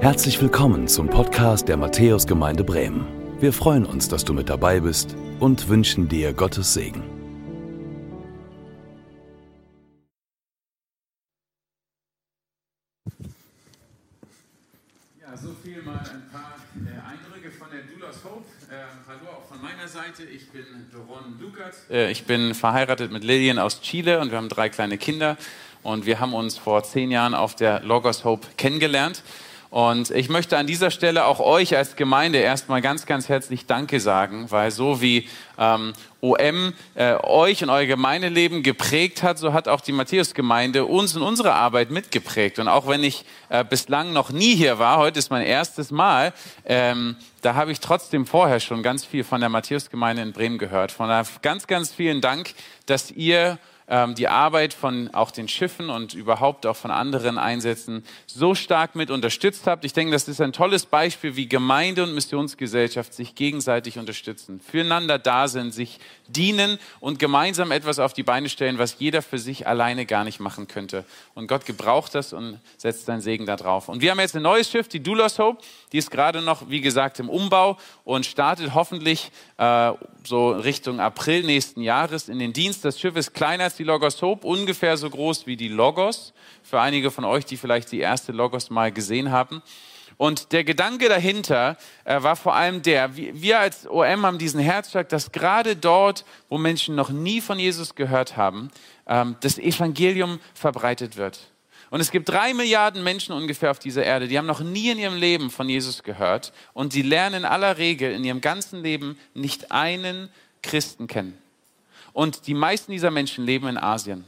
Herzlich willkommen zum Podcast der Matthäusgemeinde Bremen. Wir freuen uns, dass du mit dabei bist und wünschen dir Gottes Segen. Ja, so viel mal ein paar äh, Eindrücke von der Doulas Hope. Äh, hallo auch von meiner Seite. Ich bin Doron Lukert. Äh, ich bin verheiratet mit Lillian aus Chile und wir haben drei kleine Kinder. Und wir haben uns vor zehn Jahren auf der Logos Hope kennengelernt. Und ich möchte an dieser Stelle auch euch als Gemeinde erstmal ganz, ganz herzlich Danke sagen, weil so wie ähm, OM äh, euch und euer Gemeindeleben geprägt hat, so hat auch die Matthäus-Gemeinde uns in unserer Arbeit mitgeprägt. Und auch wenn ich äh, bislang noch nie hier war, heute ist mein erstes Mal, ähm, da habe ich trotzdem vorher schon ganz viel von der Matthäus-Gemeinde in Bremen gehört. Von daher ganz, ganz vielen Dank, dass ihr ähm, die Arbeit von auch den Schiffen und überhaupt auch von anderen Einsätzen so stark mit unterstützt habt. Ich denke, das ist ein tolles Beispiel, wie Gemeinde und Missionsgesellschaft sich gegenseitig unterstützen, füreinander da sind, sich dienen und gemeinsam etwas auf die Beine stellen, was jeder für sich alleine gar nicht machen könnte. Und Gott gebraucht das und setzt seinen Segen da drauf. Und wir haben jetzt ein neues Schiff, die Doulos Hope. Die ist gerade noch, wie gesagt, im Umbau und startet hoffentlich äh, so Richtung April nächsten Jahres in den Dienst. Das Schiff ist kleiner als die Logos Hope, ungefähr so groß wie die Logos. Für einige von euch, die vielleicht die erste Logos mal gesehen haben. Und der Gedanke dahinter äh, war vor allem der, wir als OM haben diesen Herzschlag, dass gerade dort, wo Menschen noch nie von Jesus gehört haben, ähm, das Evangelium verbreitet wird. Und es gibt drei Milliarden Menschen ungefähr auf dieser Erde, die haben noch nie in ihrem Leben von Jesus gehört und sie lernen in aller Regel in ihrem ganzen Leben nicht einen Christen kennen. Und die meisten dieser Menschen leben in Asien.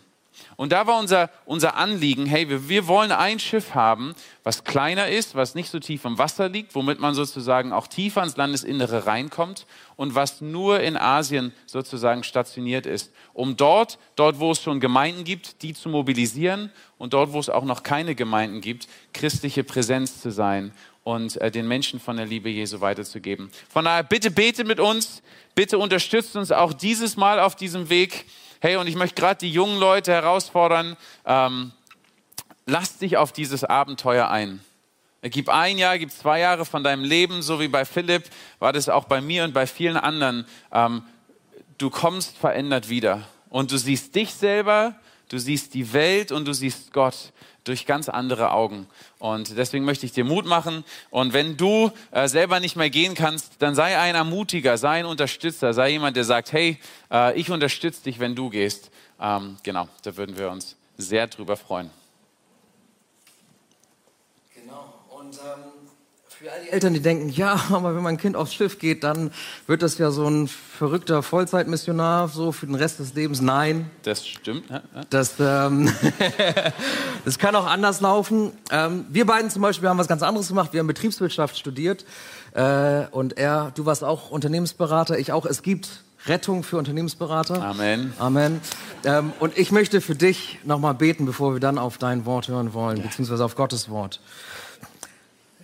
Und da war unser, unser Anliegen, hey, wir, wir wollen ein Schiff haben, was kleiner ist, was nicht so tief im Wasser liegt, womit man sozusagen auch tiefer ins Landesinnere reinkommt und was nur in Asien sozusagen stationiert ist, um dort, dort wo es schon Gemeinden gibt, die zu mobilisieren und dort, wo es auch noch keine Gemeinden gibt, christliche Präsenz zu sein und äh, den Menschen von der Liebe Jesu weiterzugeben. Von daher, bitte betet mit uns, bitte unterstützt uns auch dieses Mal auf diesem Weg. Hey, und ich möchte gerade die jungen Leute herausfordern, ähm, lasst dich auf dieses Abenteuer ein. Gib ein Jahr, gib zwei Jahre von deinem Leben, so wie bei Philipp, war das auch bei mir und bei vielen anderen. Ähm, du kommst verändert wieder. Und du siehst dich selber, du siehst die Welt und du siehst Gott durch ganz andere Augen. Und deswegen möchte ich dir Mut machen. Und wenn du äh, selber nicht mehr gehen kannst, dann sei ein Ermutiger, sei ein Unterstützer, sei jemand, der sagt, hey, äh, ich unterstütze dich, wenn du gehst. Ähm, genau, da würden wir uns sehr drüber freuen. Genau. Und ähm für all die Eltern, die denken, ja, aber wenn mein Kind aufs Schiff geht, dann wird das ja so ein verrückter Vollzeitmissionar, so für den Rest des Lebens. Nein. Das stimmt. Ja, ja. Das, ähm, das kann auch anders laufen. Ähm, wir beiden zum Beispiel haben was ganz anderes gemacht. Wir haben Betriebswirtschaft studiert. Äh, und er, du warst auch Unternehmensberater, ich auch. Es gibt Rettung für Unternehmensberater. Amen. Amen. Ähm, und ich möchte für dich nochmal beten, bevor wir dann auf dein Wort hören wollen, ja. beziehungsweise auf Gottes Wort.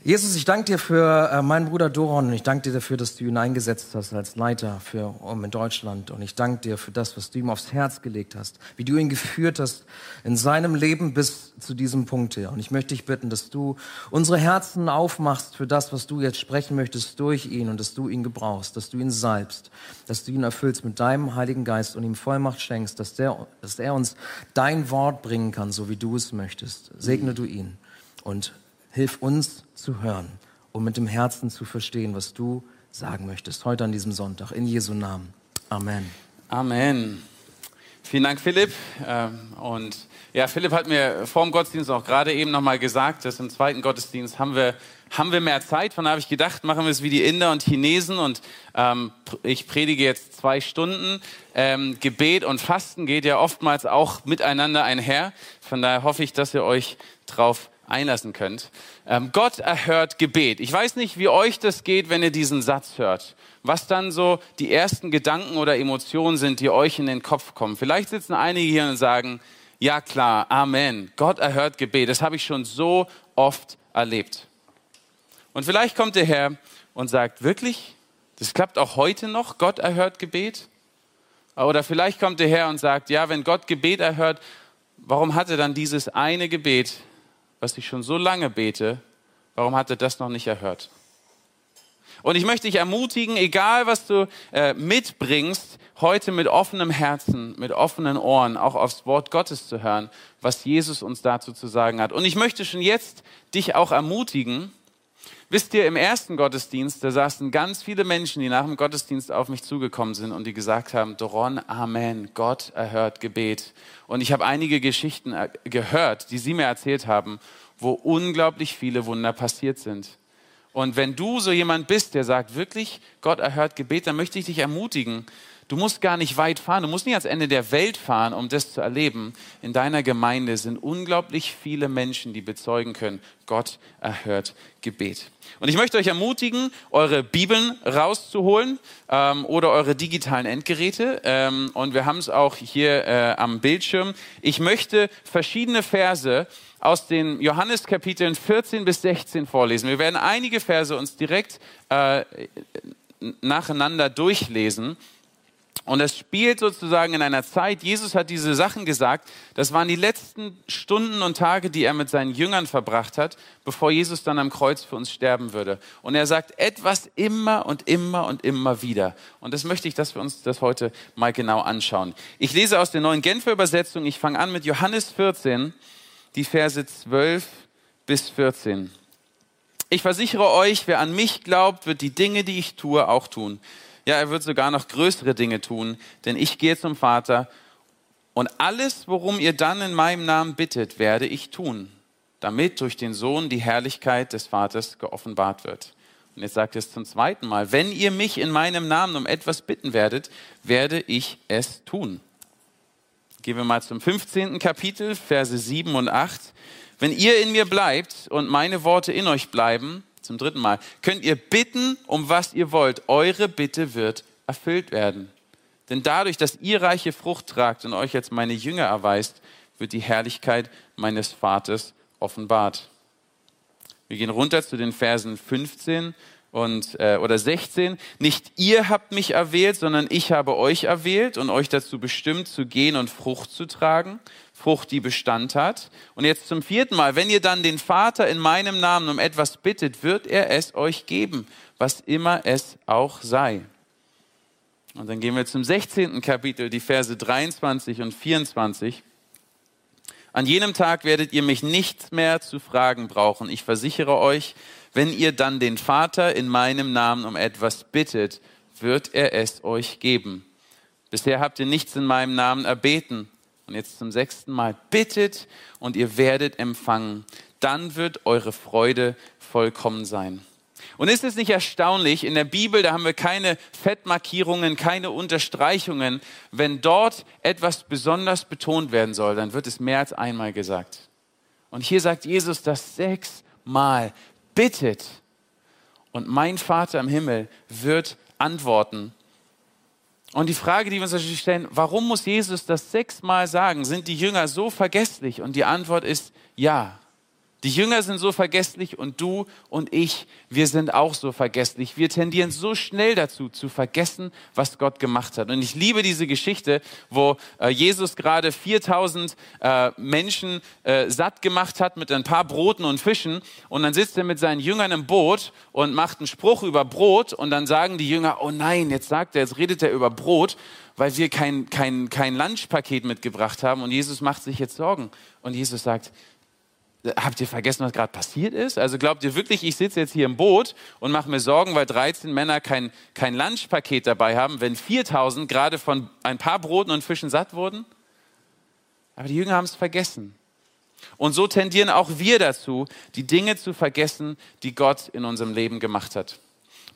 Jesus, ich danke dir für äh, meinen Bruder Doron und ich danke dir dafür, dass du ihn eingesetzt hast als Leiter für um in Deutschland und ich danke dir für das, was du ihm aufs Herz gelegt hast, wie du ihn geführt hast in seinem Leben bis zu diesem Punkt hier. Und ich möchte dich bitten, dass du unsere Herzen aufmachst für das, was du jetzt sprechen möchtest durch ihn und dass du ihn gebrauchst, dass du ihn salbst, dass du ihn erfüllst mit deinem Heiligen Geist und ihm Vollmacht schenkst, dass, der, dass er uns dein Wort bringen kann, so wie du es möchtest. Segne du ihn und hilf uns zu hören und mit dem Herzen zu verstehen, was du sagen möchtest, heute an diesem Sonntag. In Jesu Namen. Amen. Amen. Vielen Dank, Philipp. Ähm, und ja, Philipp hat mir vor dem Gottesdienst auch gerade eben nochmal gesagt, dass im zweiten Gottesdienst haben wir, haben wir mehr Zeit. Von da habe ich gedacht, machen wir es wie die Inder und Chinesen und ähm, ich predige jetzt zwei Stunden. Ähm, Gebet und Fasten geht ja oftmals auch miteinander einher. Von daher hoffe ich, dass ihr euch drauf einlassen könnt. Ähm, Gott erhört Gebet. Ich weiß nicht, wie euch das geht, wenn ihr diesen Satz hört. Was dann so die ersten Gedanken oder Emotionen sind, die euch in den Kopf kommen. Vielleicht sitzen einige hier und sagen, ja klar, Amen. Gott erhört Gebet. Das habe ich schon so oft erlebt. Und vielleicht kommt ihr her und sagt, wirklich? Das klappt auch heute noch? Gott erhört Gebet? Oder vielleicht kommt ihr her und sagt, ja, wenn Gott Gebet erhört, warum hat er dann dieses eine Gebet was ich schon so lange bete, Warum hat er das noch nicht erhört? Und ich möchte dich ermutigen, egal was du äh, mitbringst, heute mit offenem Herzen, mit offenen Ohren auch aufs Wort Gottes zu hören, was Jesus uns dazu zu sagen hat. Und ich möchte schon jetzt dich auch ermutigen, Wisst ihr, im ersten Gottesdienst, da saßen ganz viele Menschen, die nach dem Gottesdienst auf mich zugekommen sind und die gesagt haben, Doron, Amen, Gott erhört Gebet. Und ich habe einige Geschichten äh, gehört, die sie mir erzählt haben, wo unglaublich viele Wunder passiert sind. Und wenn du so jemand bist, der sagt, wirklich, Gott erhört Gebet, dann möchte ich dich ermutigen, Du musst gar nicht weit fahren, du musst nicht ans Ende der Welt fahren, um das zu erleben. In deiner Gemeinde sind unglaublich viele Menschen, die bezeugen können, Gott erhört Gebet. Und ich möchte euch ermutigen, eure Bibeln rauszuholen ähm, oder eure digitalen Endgeräte. Ähm, und wir haben es auch hier äh, am Bildschirm. Ich möchte verschiedene Verse aus den Johanneskapiteln 14 bis 16 vorlesen. Wir werden einige Verse uns direkt äh, nacheinander durchlesen. Und es spielt sozusagen in einer Zeit, Jesus hat diese Sachen gesagt, das waren die letzten Stunden und Tage, die er mit seinen Jüngern verbracht hat, bevor Jesus dann am Kreuz für uns sterben würde. Und er sagt etwas immer und immer und immer wieder. Und das möchte ich, dass wir uns das heute mal genau anschauen. Ich lese aus der neuen Genfer Übersetzung, ich fange an mit Johannes 14, die Verse 12 bis 14. Ich versichere euch, wer an mich glaubt, wird die Dinge, die ich tue, auch tun. Ja, er wird sogar noch größere Dinge tun, denn ich gehe zum Vater und alles, worum ihr dann in meinem Namen bittet, werde ich tun, damit durch den Sohn die Herrlichkeit des Vaters geoffenbart wird. Und jetzt sagt es zum zweiten Mal, wenn ihr mich in meinem Namen um etwas bitten werdet, werde ich es tun. Gehen wir mal zum 15. Kapitel, Verse 7 und 8. Wenn ihr in mir bleibt und meine Worte in euch bleiben, zum dritten Mal, könnt ihr bitten, um was ihr wollt. Eure Bitte wird erfüllt werden. Denn dadurch, dass ihr reiche Frucht tragt und euch als meine Jünger erweist, wird die Herrlichkeit meines Vaters offenbart. Wir gehen runter zu den Versen 15 und, äh, oder 16. Nicht ihr habt mich erwählt, sondern ich habe euch erwählt und euch dazu bestimmt, zu gehen und Frucht zu tragen Frucht, die Bestand hat. Und jetzt zum vierten Mal, wenn ihr dann den Vater in meinem Namen um etwas bittet, wird er es euch geben, was immer es auch sei. Und dann gehen wir zum 16. Kapitel, die Verse 23 und 24. An jenem Tag werdet ihr mich nichts mehr zu fragen brauchen. Ich versichere euch, wenn ihr dann den Vater in meinem Namen um etwas bittet, wird er es euch geben. Bisher habt ihr nichts in meinem Namen erbeten. Und jetzt zum sechsten Mal, bittet und ihr werdet empfangen. Dann wird eure Freude vollkommen sein. Und ist es nicht erstaunlich, in der Bibel, da haben wir keine Fettmarkierungen, keine Unterstreichungen. Wenn dort etwas besonders betont werden soll, dann wird es mehr als einmal gesagt. Und hier sagt Jesus das sechsmal. Bittet. Und mein Vater im Himmel wird antworten und die Frage, die wir uns natürlich stellen, warum muss Jesus das sechsmal sagen? Sind die Jünger so vergesslich? Und die Antwort ist ja. Die Jünger sind so vergesslich und du und ich, wir sind auch so vergesslich. Wir tendieren so schnell dazu, zu vergessen, was Gott gemacht hat. Und ich liebe diese Geschichte, wo äh, Jesus gerade 4000 äh, Menschen äh, satt gemacht hat mit ein paar Broten und Fischen. Und dann sitzt er mit seinen Jüngern im Boot und macht einen Spruch über Brot. Und dann sagen die Jünger, oh nein, jetzt sagt er, jetzt redet er über Brot, weil wir kein, kein, kein Lunchpaket mitgebracht haben. Und Jesus macht sich jetzt Sorgen. Und Jesus sagt, Habt ihr vergessen, was gerade passiert ist? Also glaubt ihr wirklich, ich sitze jetzt hier im Boot und mache mir Sorgen, weil 13 Männer kein, kein Lunchpaket dabei haben, wenn 4000 gerade von ein paar Broten und Fischen satt wurden? Aber die Jünger haben es vergessen. Und so tendieren auch wir dazu, die Dinge zu vergessen, die Gott in unserem Leben gemacht hat.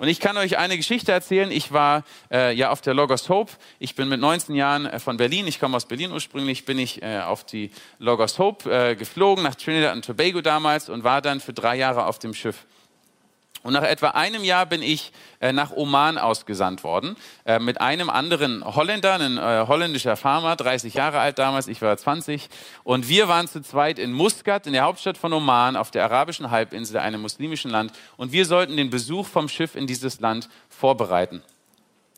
Und ich kann euch eine Geschichte erzählen. Ich war äh, ja auf der Logos Hope. Ich bin mit 19 Jahren äh, von Berlin, ich komme aus Berlin ursprünglich, bin ich äh, auf die Logos Hope äh, geflogen, nach Trinidad und Tobago damals und war dann für drei Jahre auf dem Schiff. Und nach etwa einem Jahr bin ich äh, nach Oman ausgesandt worden äh, mit einem anderen Holländer, ein äh, holländischer Farmer, 30 Jahre alt damals, ich war 20. Und wir waren zu zweit in Muscat, in der Hauptstadt von Oman, auf der arabischen Halbinsel, einem muslimischen Land. Und wir sollten den Besuch vom Schiff in dieses Land vorbereiten.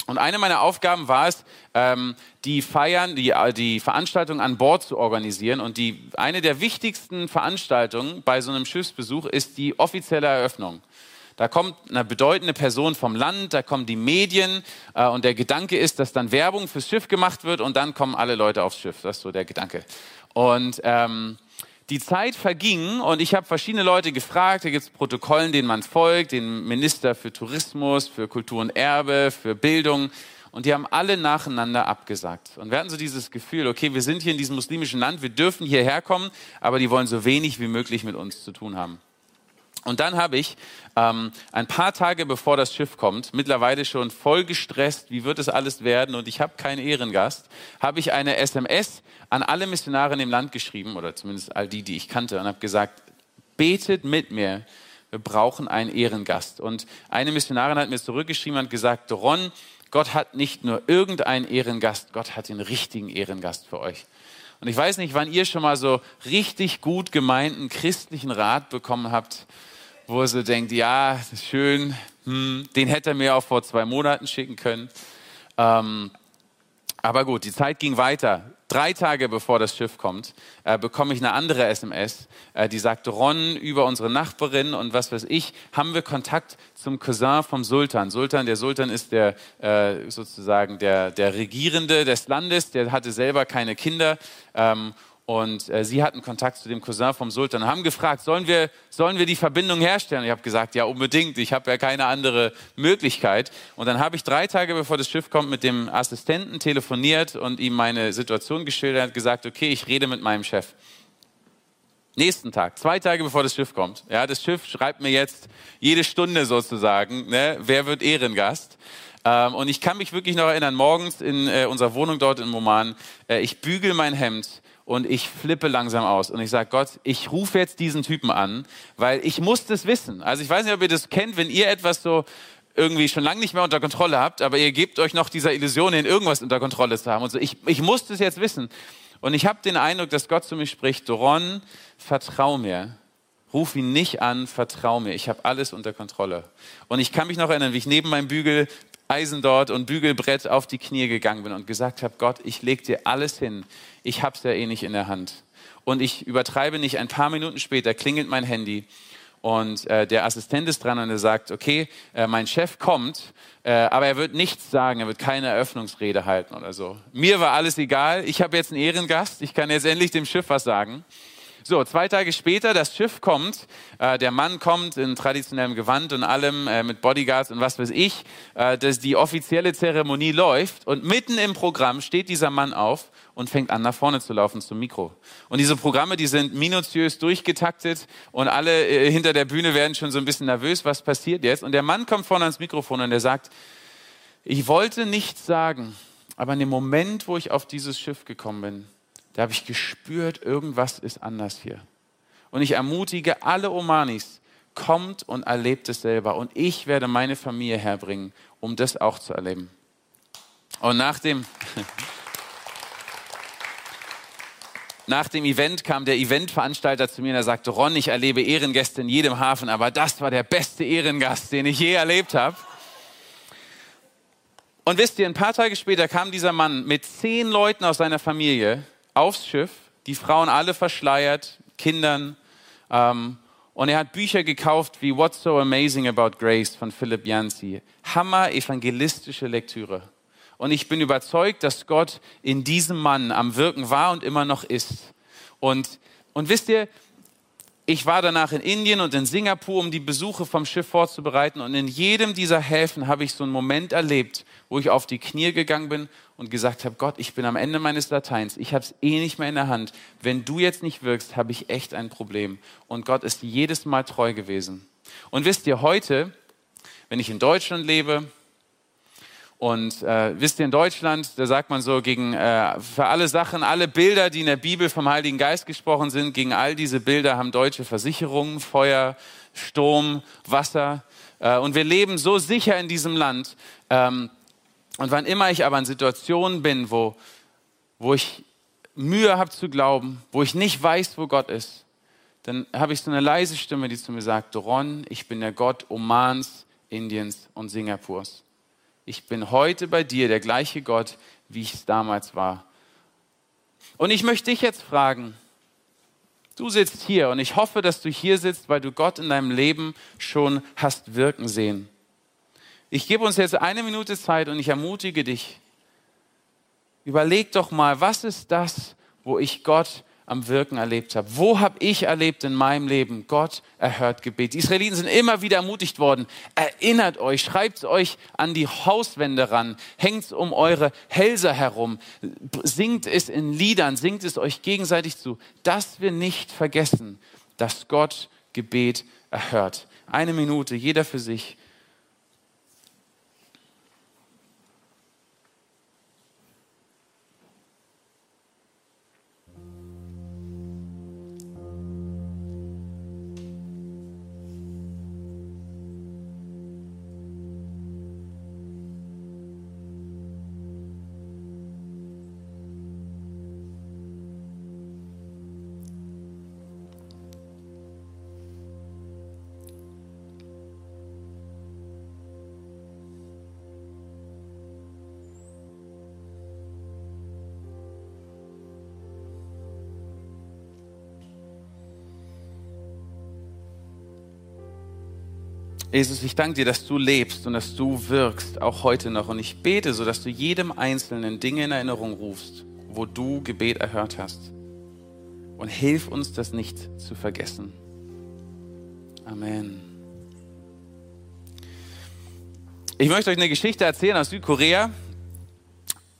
Und eine meiner Aufgaben war es, ähm, die Feiern, die, äh, die Veranstaltung an Bord zu organisieren. Und die, eine der wichtigsten Veranstaltungen bei so einem Schiffsbesuch ist die offizielle Eröffnung. Da kommt eine bedeutende Person vom Land, da kommen die Medien äh, und der Gedanke ist, dass dann Werbung fürs Schiff gemacht wird und dann kommen alle Leute aufs Schiff. Das ist so der Gedanke. Und ähm, die Zeit verging und ich habe verschiedene Leute gefragt. Da gibt es Protokollen, denen man folgt, den Minister für Tourismus, für Kultur und Erbe, für Bildung. Und die haben alle nacheinander abgesagt. Und wir hatten so dieses Gefühl, okay, wir sind hier in diesem muslimischen Land, wir dürfen hierher kommen, aber die wollen so wenig wie möglich mit uns zu tun haben. Und dann habe ich ähm, ein paar Tage bevor das Schiff kommt, mittlerweile schon voll gestresst, wie wird es alles werden und ich habe keinen Ehrengast, habe ich eine SMS an alle Missionare dem Land geschrieben, oder zumindest all die, die ich kannte, und habe gesagt, betet mit mir, wir brauchen einen Ehrengast. Und eine Missionarin hat mir zurückgeschrieben und gesagt, Ron, Gott hat nicht nur irgendeinen Ehrengast, Gott hat den richtigen Ehrengast für euch. Und ich weiß nicht, wann ihr schon mal so richtig gut gemeinten christlichen Rat bekommen habt, wo er so denkt, ja, schön, hm, den hätte er mir auch vor zwei Monaten schicken können. Ähm, aber gut, die Zeit ging weiter. Drei Tage bevor das Schiff kommt, äh, bekomme ich eine andere SMS, äh, die sagt, Ron, über unsere Nachbarin und was weiß ich, haben wir Kontakt zum Cousin vom Sultan. Sultan, der Sultan ist der äh, sozusagen der, der Regierende des Landes, der hatte selber keine Kinder ähm, und äh, sie hatten Kontakt zu dem Cousin vom Sultan und haben gefragt, sollen wir, sollen wir die Verbindung herstellen? Ich habe gesagt, ja unbedingt, ich habe ja keine andere Möglichkeit. Und dann habe ich drei Tage bevor das Schiff kommt mit dem Assistenten telefoniert und ihm meine Situation geschildert und gesagt, okay, ich rede mit meinem Chef. Nächsten Tag, zwei Tage bevor das Schiff kommt. Ja, das Schiff schreibt mir jetzt jede Stunde sozusagen, ne, wer wird Ehrengast. Ähm, und ich kann mich wirklich noch erinnern, morgens in äh, unserer Wohnung dort in Moman, äh, ich bügel mein Hemd und ich flippe langsam aus und ich sage, Gott, ich rufe jetzt diesen Typen an, weil ich muss das wissen. Also ich weiß nicht, ob ihr das kennt, wenn ihr etwas so irgendwie schon lange nicht mehr unter Kontrolle habt, aber ihr gebt euch noch dieser Illusion hin, irgendwas unter Kontrolle zu haben und so. Ich, ich muss das jetzt wissen. Und ich habe den Eindruck, dass Gott zu mir spricht, Doron, vertrau mir. Ruf ihn nicht an, vertrau mir. Ich habe alles unter Kontrolle. Und ich kann mich noch erinnern, wie ich neben meinem Bügel Eisen dort und Bügelbrett auf die Knie gegangen bin und gesagt habe, Gott, ich leg dir alles hin. Ich hab's ja eh nicht in der Hand. Und ich übertreibe nicht, ein paar Minuten später klingelt mein Handy und äh, der Assistent ist dran und er sagt, okay, äh, mein Chef kommt, äh, aber er wird nichts sagen, er wird keine Eröffnungsrede halten oder so. Mir war alles egal, ich habe jetzt einen Ehrengast, ich kann jetzt endlich dem Schiff was sagen. So, zwei Tage später, das Schiff kommt, äh, der Mann kommt in traditionellem Gewand und allem, äh, mit Bodyguards und was weiß ich, äh, dass die offizielle Zeremonie läuft und mitten im Programm steht dieser Mann auf und fängt an, nach vorne zu laufen zum Mikro. Und diese Programme, die sind minutiös durchgetaktet und alle äh, hinter der Bühne werden schon so ein bisschen nervös, was passiert jetzt? Und der Mann kommt vorne ans Mikrofon und er sagt, ich wollte nichts sagen, aber in dem Moment, wo ich auf dieses Schiff gekommen bin, da habe ich gespürt, irgendwas ist anders hier. Und ich ermutige alle Omanis, kommt und erlebt es selber. Und ich werde meine Familie herbringen, um das auch zu erleben. Und nach dem, nach dem Event kam der Eventveranstalter zu mir und er sagte, Ron, ich erlebe Ehrengäste in jedem Hafen, aber das war der beste Ehrengast, den ich je erlebt habe. Und wisst ihr, ein paar Tage später kam dieser Mann mit zehn Leuten aus seiner Familie aufs Schiff, die Frauen alle verschleiert, Kindern. Ähm, und er hat Bücher gekauft wie What's So Amazing About Grace von Philip Yancey. Hammer evangelistische Lektüre. Und ich bin überzeugt, dass Gott in diesem Mann am Wirken war und immer noch ist. Und, und wisst ihr, ich war danach in Indien und in Singapur, um die Besuche vom Schiff vorzubereiten. Und in jedem dieser Häfen habe ich so einen Moment erlebt, wo ich auf die Knie gegangen bin und gesagt habe, Gott, ich bin am Ende meines Lateins, ich habe es eh nicht mehr in der Hand. Wenn du jetzt nicht wirkst, habe ich echt ein Problem. Und Gott ist jedes Mal treu gewesen. Und wisst ihr, heute, wenn ich in Deutschland lebe, und äh, wisst ihr, in Deutschland, da sagt man so, gegen äh, für alle Sachen, alle Bilder, die in der Bibel vom Heiligen Geist gesprochen sind, gegen all diese Bilder haben deutsche Versicherungen, Feuer, Sturm, Wasser. Äh, und wir leben so sicher in diesem Land. Ähm, und wann immer ich aber in Situationen bin, wo, wo ich Mühe habe zu glauben, wo ich nicht weiß, wo Gott ist, dann habe ich so eine leise Stimme, die zu mir sagt, Ron, ich bin der Gott Omans, Indiens und Singapurs. Ich bin heute bei dir der gleiche Gott, wie ich es damals war. Und ich möchte dich jetzt fragen, du sitzt hier und ich hoffe, dass du hier sitzt, weil du Gott in deinem Leben schon hast wirken sehen. Ich gebe uns jetzt eine Minute Zeit und ich ermutige dich, überleg doch mal, was ist das, wo ich Gott am Wirken erlebt habe. Wo habe ich erlebt in meinem Leben, Gott erhört Gebet. Die Israeliten sind immer wieder ermutigt worden. Erinnert euch, schreibt euch an die Hauswände ran, hängt es um eure Hälse herum, singt es in Liedern, singt es euch gegenseitig zu, dass wir nicht vergessen, dass Gott Gebet erhört. Eine Minute, jeder für sich. Jesus, ich danke dir, dass du lebst und dass du wirkst, auch heute noch. Und ich bete so, dass du jedem Einzelnen Dinge in Erinnerung rufst, wo du Gebet erhört hast. Und hilf uns, das nicht zu vergessen. Amen. Ich möchte euch eine Geschichte erzählen aus Südkorea.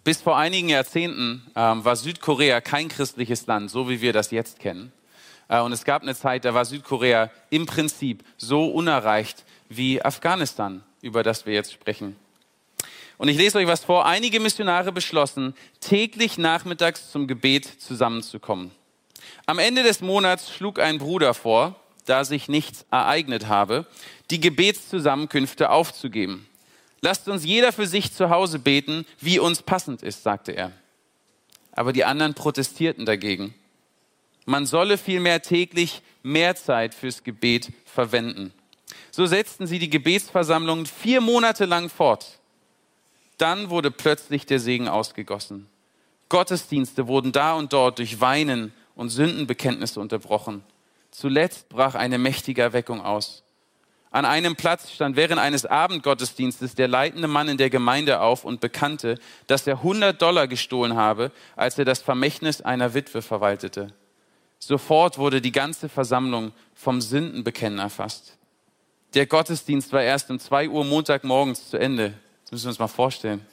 Bis vor einigen Jahrzehnten ähm, war Südkorea kein christliches Land, so wie wir das jetzt kennen. Äh, und es gab eine Zeit, da war Südkorea im Prinzip so unerreicht wie Afghanistan, über das wir jetzt sprechen. Und ich lese euch was vor. Einige Missionare beschlossen, täglich nachmittags zum Gebet zusammenzukommen. Am Ende des Monats schlug ein Bruder vor, da sich nichts ereignet habe, die Gebetszusammenkünfte aufzugeben. Lasst uns jeder für sich zu Hause beten, wie uns passend ist, sagte er. Aber die anderen protestierten dagegen. Man solle vielmehr täglich mehr Zeit fürs Gebet verwenden. So setzten sie die Gebetsversammlungen vier Monate lang fort. Dann wurde plötzlich der Segen ausgegossen. Gottesdienste wurden da und dort durch Weinen und Sündenbekenntnisse unterbrochen. Zuletzt brach eine mächtige Erweckung aus. An einem Platz stand während eines Abendgottesdienstes der leitende Mann in der Gemeinde auf und bekannte, dass er 100 Dollar gestohlen habe, als er das Vermächtnis einer Witwe verwaltete. Sofort wurde die ganze Versammlung vom Sündenbekennen erfasst. Der Gottesdienst war erst um zwei Uhr Montagmorgens zu Ende. Das müssen wir uns mal vorstellen.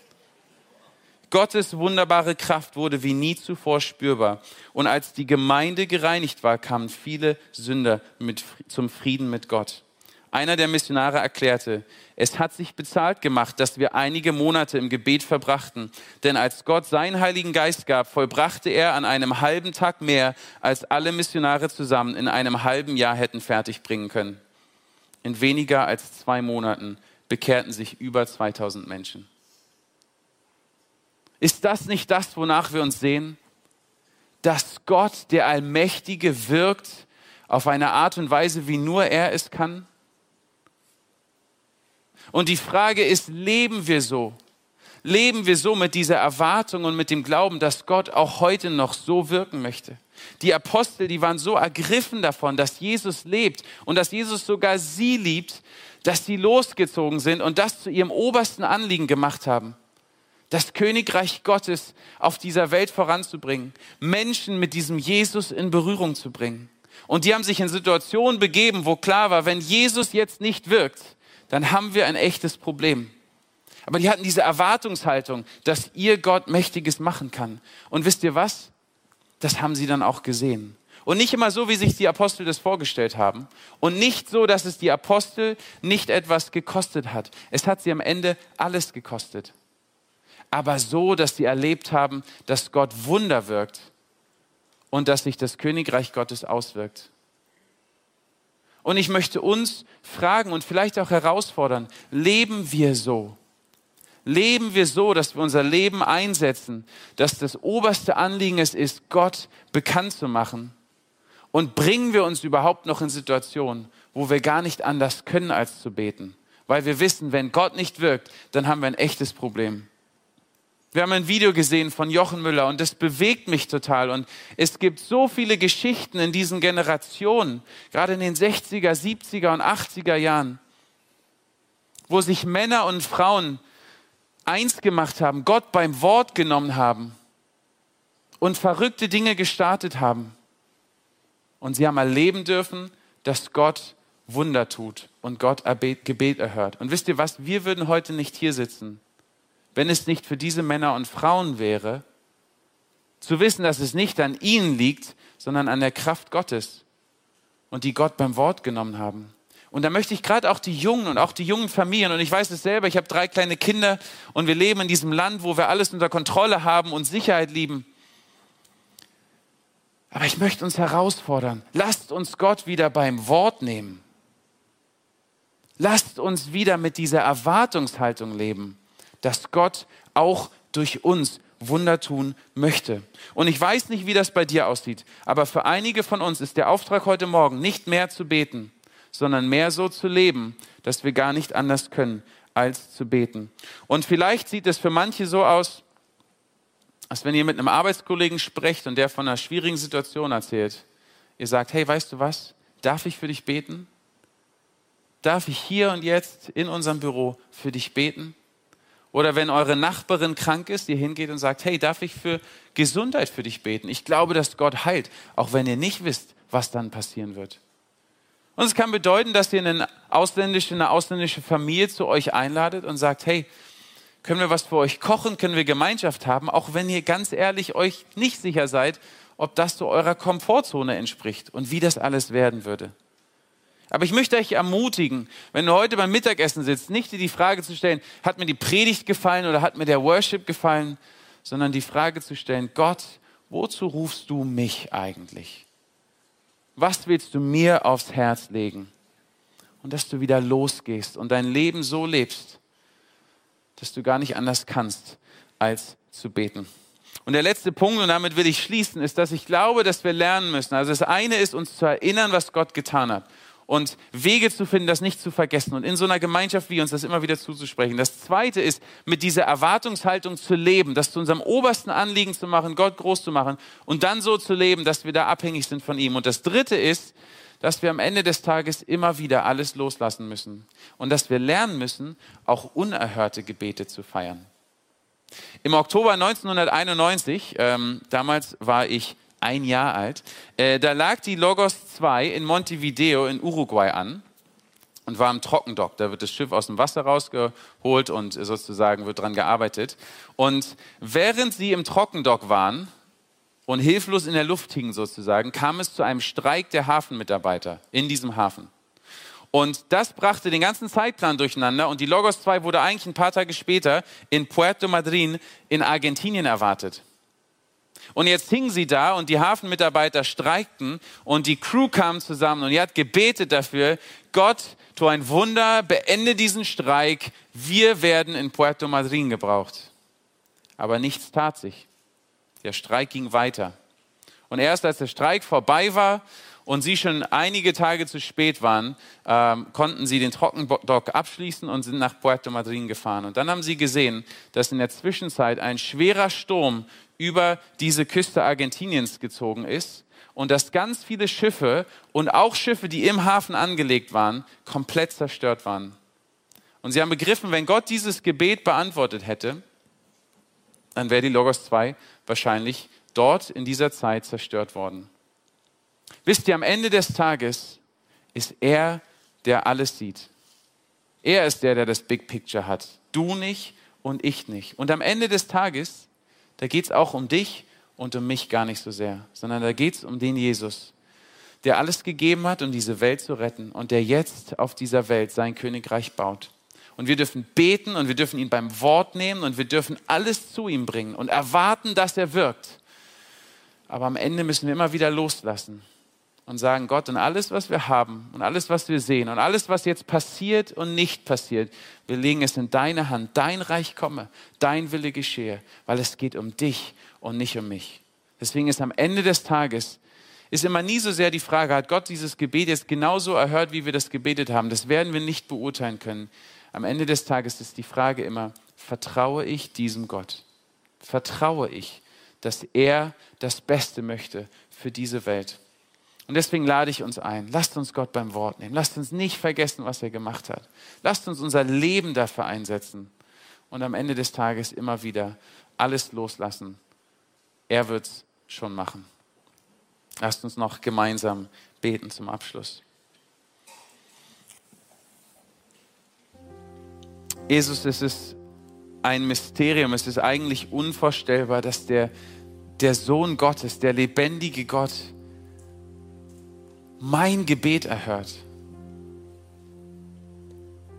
Gottes wunderbare Kraft wurde wie nie zuvor spürbar. Und als die Gemeinde gereinigt war, kamen viele Sünder mit, zum Frieden mit Gott. Einer der Missionare erklärte, es hat sich bezahlt gemacht, dass wir einige Monate im Gebet verbrachten. Denn als Gott seinen Heiligen Geist gab, vollbrachte er an einem halben Tag mehr, als alle Missionare zusammen in einem halben Jahr hätten fertigbringen können. In weniger als zwei Monaten bekehrten sich über 2000 Menschen. Ist das nicht das, wonach wir uns sehen? Dass Gott, der Allmächtige, wirkt auf eine Art und Weise, wie nur er es kann? Und die Frage ist, leben wir so? Leben wir so mit dieser Erwartung und mit dem Glauben, dass Gott auch heute noch so wirken möchte? Die Apostel, die waren so ergriffen davon, dass Jesus lebt und dass Jesus sogar sie liebt, dass sie losgezogen sind und das zu ihrem obersten Anliegen gemacht haben. Das Königreich Gottes auf dieser Welt voranzubringen, Menschen mit diesem Jesus in Berührung zu bringen. Und die haben sich in Situationen begeben, wo klar war, wenn Jesus jetzt nicht wirkt, dann haben wir ein echtes Problem. Aber die hatten diese Erwartungshaltung, dass ihr Gott Mächtiges machen kann. Und wisst ihr was? das haben sie dann auch gesehen. Und nicht immer so, wie sich die Apostel das vorgestellt haben. Und nicht so, dass es die Apostel nicht etwas gekostet hat. Es hat sie am Ende alles gekostet. Aber so, dass sie erlebt haben, dass Gott Wunder wirkt und dass sich das Königreich Gottes auswirkt. Und ich möchte uns fragen und vielleicht auch herausfordern, leben wir so? Leben wir so, dass wir unser Leben einsetzen, dass das oberste Anliegen es ist, Gott bekannt zu machen? Und bringen wir uns überhaupt noch in Situationen, wo wir gar nicht anders können, als zu beten? weil wir wissen, wenn Gott nicht wirkt, dann haben wir ein echtes Problem. Wir haben ein Video gesehen von Jochen Müller und das bewegt mich total. Und es gibt so viele Geschichten in diesen Generationen, gerade in den 60er, 70er und 80er Jahren, wo sich Männer und Frauen eins gemacht haben, Gott beim Wort genommen haben und verrückte Dinge gestartet haben. Und sie haben erleben dürfen, dass Gott Wunder tut und Gott Gebet erhört. Und wisst ihr was? Wir würden heute nicht hier sitzen, wenn es nicht für diese Männer und Frauen wäre, zu wissen, dass es nicht an ihnen liegt, sondern an der Kraft Gottes und die Gott beim Wort genommen haben. Und da möchte ich gerade auch die Jungen und auch die jungen Familien, und ich weiß es selber, ich habe drei kleine Kinder und wir leben in diesem Land, wo wir alles unter Kontrolle haben und Sicherheit lieben. Aber ich möchte uns herausfordern, lasst uns Gott wieder beim Wort nehmen. Lasst uns wieder mit dieser Erwartungshaltung leben, dass Gott auch durch uns Wunder tun möchte. Und ich weiß nicht, wie das bei dir aussieht, aber für einige von uns ist der Auftrag heute Morgen nicht mehr zu beten, sondern mehr so zu leben, dass wir gar nicht anders können, als zu beten. Und vielleicht sieht es für manche so aus, als wenn ihr mit einem Arbeitskollegen sprecht und der von einer schwierigen Situation erzählt. Ihr sagt, hey, weißt du was? Darf ich für dich beten? Darf ich hier und jetzt in unserem Büro für dich beten? Oder wenn eure Nachbarin krank ist, ihr hingeht und sagt, hey, darf ich für Gesundheit für dich beten? Ich glaube, dass Gott heilt, auch wenn ihr nicht wisst, was dann passieren wird. Und es kann bedeuten, dass ihr eine ausländische, eine ausländische Familie zu euch einladet und sagt, hey, können wir was für euch kochen? Können wir Gemeinschaft haben? Auch wenn ihr ganz ehrlich euch nicht sicher seid, ob das zu eurer Komfortzone entspricht und wie das alles werden würde. Aber ich möchte euch ermutigen, wenn du heute beim Mittagessen sitzt, nicht dir die Frage zu stellen, hat mir die Predigt gefallen oder hat mir der Worship gefallen, sondern die Frage zu stellen, Gott, wozu rufst du mich eigentlich? Was willst du mir aufs Herz legen? Und dass du wieder losgehst und dein Leben so lebst, dass du gar nicht anders kannst, als zu beten. Und der letzte Punkt, und damit will ich schließen, ist, dass ich glaube, dass wir lernen müssen. Also das eine ist, uns zu erinnern, was Gott getan hat. Und Wege zu finden, das nicht zu vergessen. Und in so einer Gemeinschaft wie uns das immer wieder zuzusprechen. Das zweite ist, mit dieser Erwartungshaltung zu leben, das zu unserem obersten Anliegen zu machen, Gott groß zu machen. Und dann so zu leben, dass wir da abhängig sind von ihm. Und das dritte ist, dass wir am Ende des Tages immer wieder alles loslassen müssen und dass wir lernen müssen, auch unerhörte Gebete zu feiern. Im Oktober 1991, ähm, damals war ich ein Jahr alt, äh, da lag die Logos 2 in Montevideo in Uruguay an und war im Trockendock. Da wird das Schiff aus dem Wasser rausgeholt und sozusagen wird dran gearbeitet. Und während sie im Trockendock waren, und hilflos in der Luft hingen sozusagen, kam es zu einem Streik der Hafenmitarbeiter in diesem Hafen. Und das brachte den ganzen Zeitplan durcheinander und die Logos 2 wurde eigentlich ein paar Tage später in Puerto Madryn in Argentinien erwartet. Und jetzt hingen sie da und die Hafenmitarbeiter streikten und die Crew kam zusammen und die hat gebetet dafür, Gott, tu ein Wunder, beende diesen Streik, wir werden in Puerto Madryn gebraucht. Aber nichts tat sich. Der Streik ging weiter. Und erst als der Streik vorbei war und sie schon einige Tage zu spät waren, ähm, konnten sie den Trockendock abschließen und sind nach Puerto Madryn gefahren. Und dann haben sie gesehen, dass in der Zwischenzeit ein schwerer Sturm über diese Küste Argentiniens gezogen ist und dass ganz viele Schiffe und auch Schiffe, die im Hafen angelegt waren, komplett zerstört waren. Und sie haben begriffen, wenn Gott dieses Gebet beantwortet hätte, dann wäre die Logos 2 wahrscheinlich dort in dieser Zeit zerstört worden. Wisst ihr, am Ende des Tages ist er, der alles sieht. Er ist der, der das Big Picture hat. Du nicht und ich nicht. Und am Ende des Tages, da geht es auch um dich und um mich gar nicht so sehr, sondern da geht es um den Jesus, der alles gegeben hat, um diese Welt zu retten und der jetzt auf dieser Welt sein Königreich baut. Und wir dürfen beten und wir dürfen ihn beim Wort nehmen und wir dürfen alles zu ihm bringen und erwarten, dass er wirkt. Aber am Ende müssen wir immer wieder loslassen und sagen, Gott, und alles, was wir haben und alles, was wir sehen und alles, was jetzt passiert und nicht passiert, wir legen es in deine Hand. Dein Reich komme, dein Wille geschehe, weil es geht um dich und nicht um mich. Deswegen ist am Ende des Tages ist immer nie so sehr die Frage, hat Gott dieses Gebet jetzt genauso erhört, wie wir das gebetet haben? Das werden wir nicht beurteilen können. Am Ende des Tages ist die Frage immer, vertraue ich diesem Gott? Vertraue ich, dass er das Beste möchte für diese Welt? Und deswegen lade ich uns ein, lasst uns Gott beim Wort nehmen. Lasst uns nicht vergessen, was er gemacht hat. Lasst uns unser Leben dafür einsetzen und am Ende des Tages immer wieder alles loslassen. Er wird es schon machen. Lasst uns noch gemeinsam beten zum Abschluss. Jesus, es ist ein Mysterium, es ist eigentlich unvorstellbar, dass der, der Sohn Gottes, der lebendige Gott, mein Gebet erhört.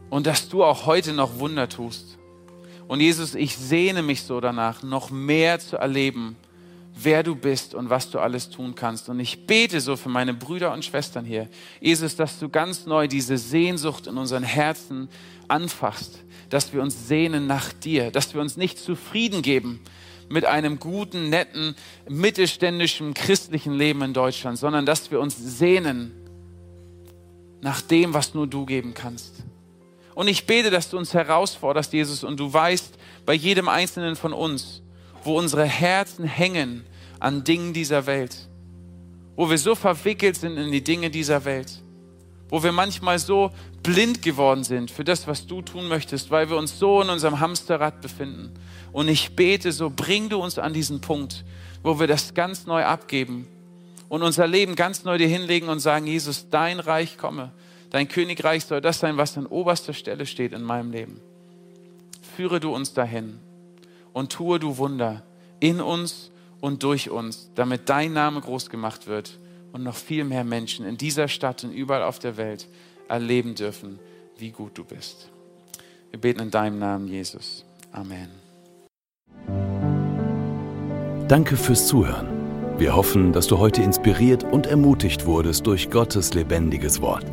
Und dass du auch heute noch Wunder tust. Und Jesus, ich sehne mich so danach, noch mehr zu erleben, wer du bist und was du alles tun kannst. Und ich bete so für meine Brüder und Schwestern hier, Jesus, dass du ganz neu diese Sehnsucht in unseren Herzen anfasst, dass wir uns sehnen nach dir, dass wir uns nicht zufrieden geben mit einem guten, netten, mittelständischen, christlichen Leben in Deutschland, sondern dass wir uns sehnen nach dem, was nur du geben kannst. Und ich bete, dass du uns herausforderst, Jesus, und du weißt bei jedem Einzelnen von uns, wo unsere Herzen hängen an Dingen dieser Welt, wo wir so verwickelt sind in die Dinge dieser Welt, wo wir manchmal so blind geworden sind für das, was du tun möchtest, weil wir uns so in unserem Hamsterrad befinden. Und ich bete so, bring du uns an diesen Punkt, wo wir das ganz neu abgeben und unser Leben ganz neu dir hinlegen und sagen, Jesus, dein Reich komme, dein Königreich soll das sein, was an oberster Stelle steht in meinem Leben. Führe du uns dahin und tue du Wunder in uns und durch uns, damit dein Name groß gemacht wird und noch viel mehr Menschen in dieser Stadt und überall auf der Welt erleben dürfen, wie gut du bist. Wir beten in deinem Namen, Jesus. Amen. Danke fürs Zuhören. Wir hoffen, dass du heute inspiriert und ermutigt wurdest durch Gottes lebendiges Wort.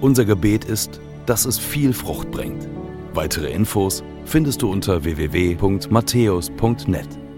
Unser Gebet ist, dass es viel Frucht bringt. Weitere Infos findest du unter www.matthäus.net.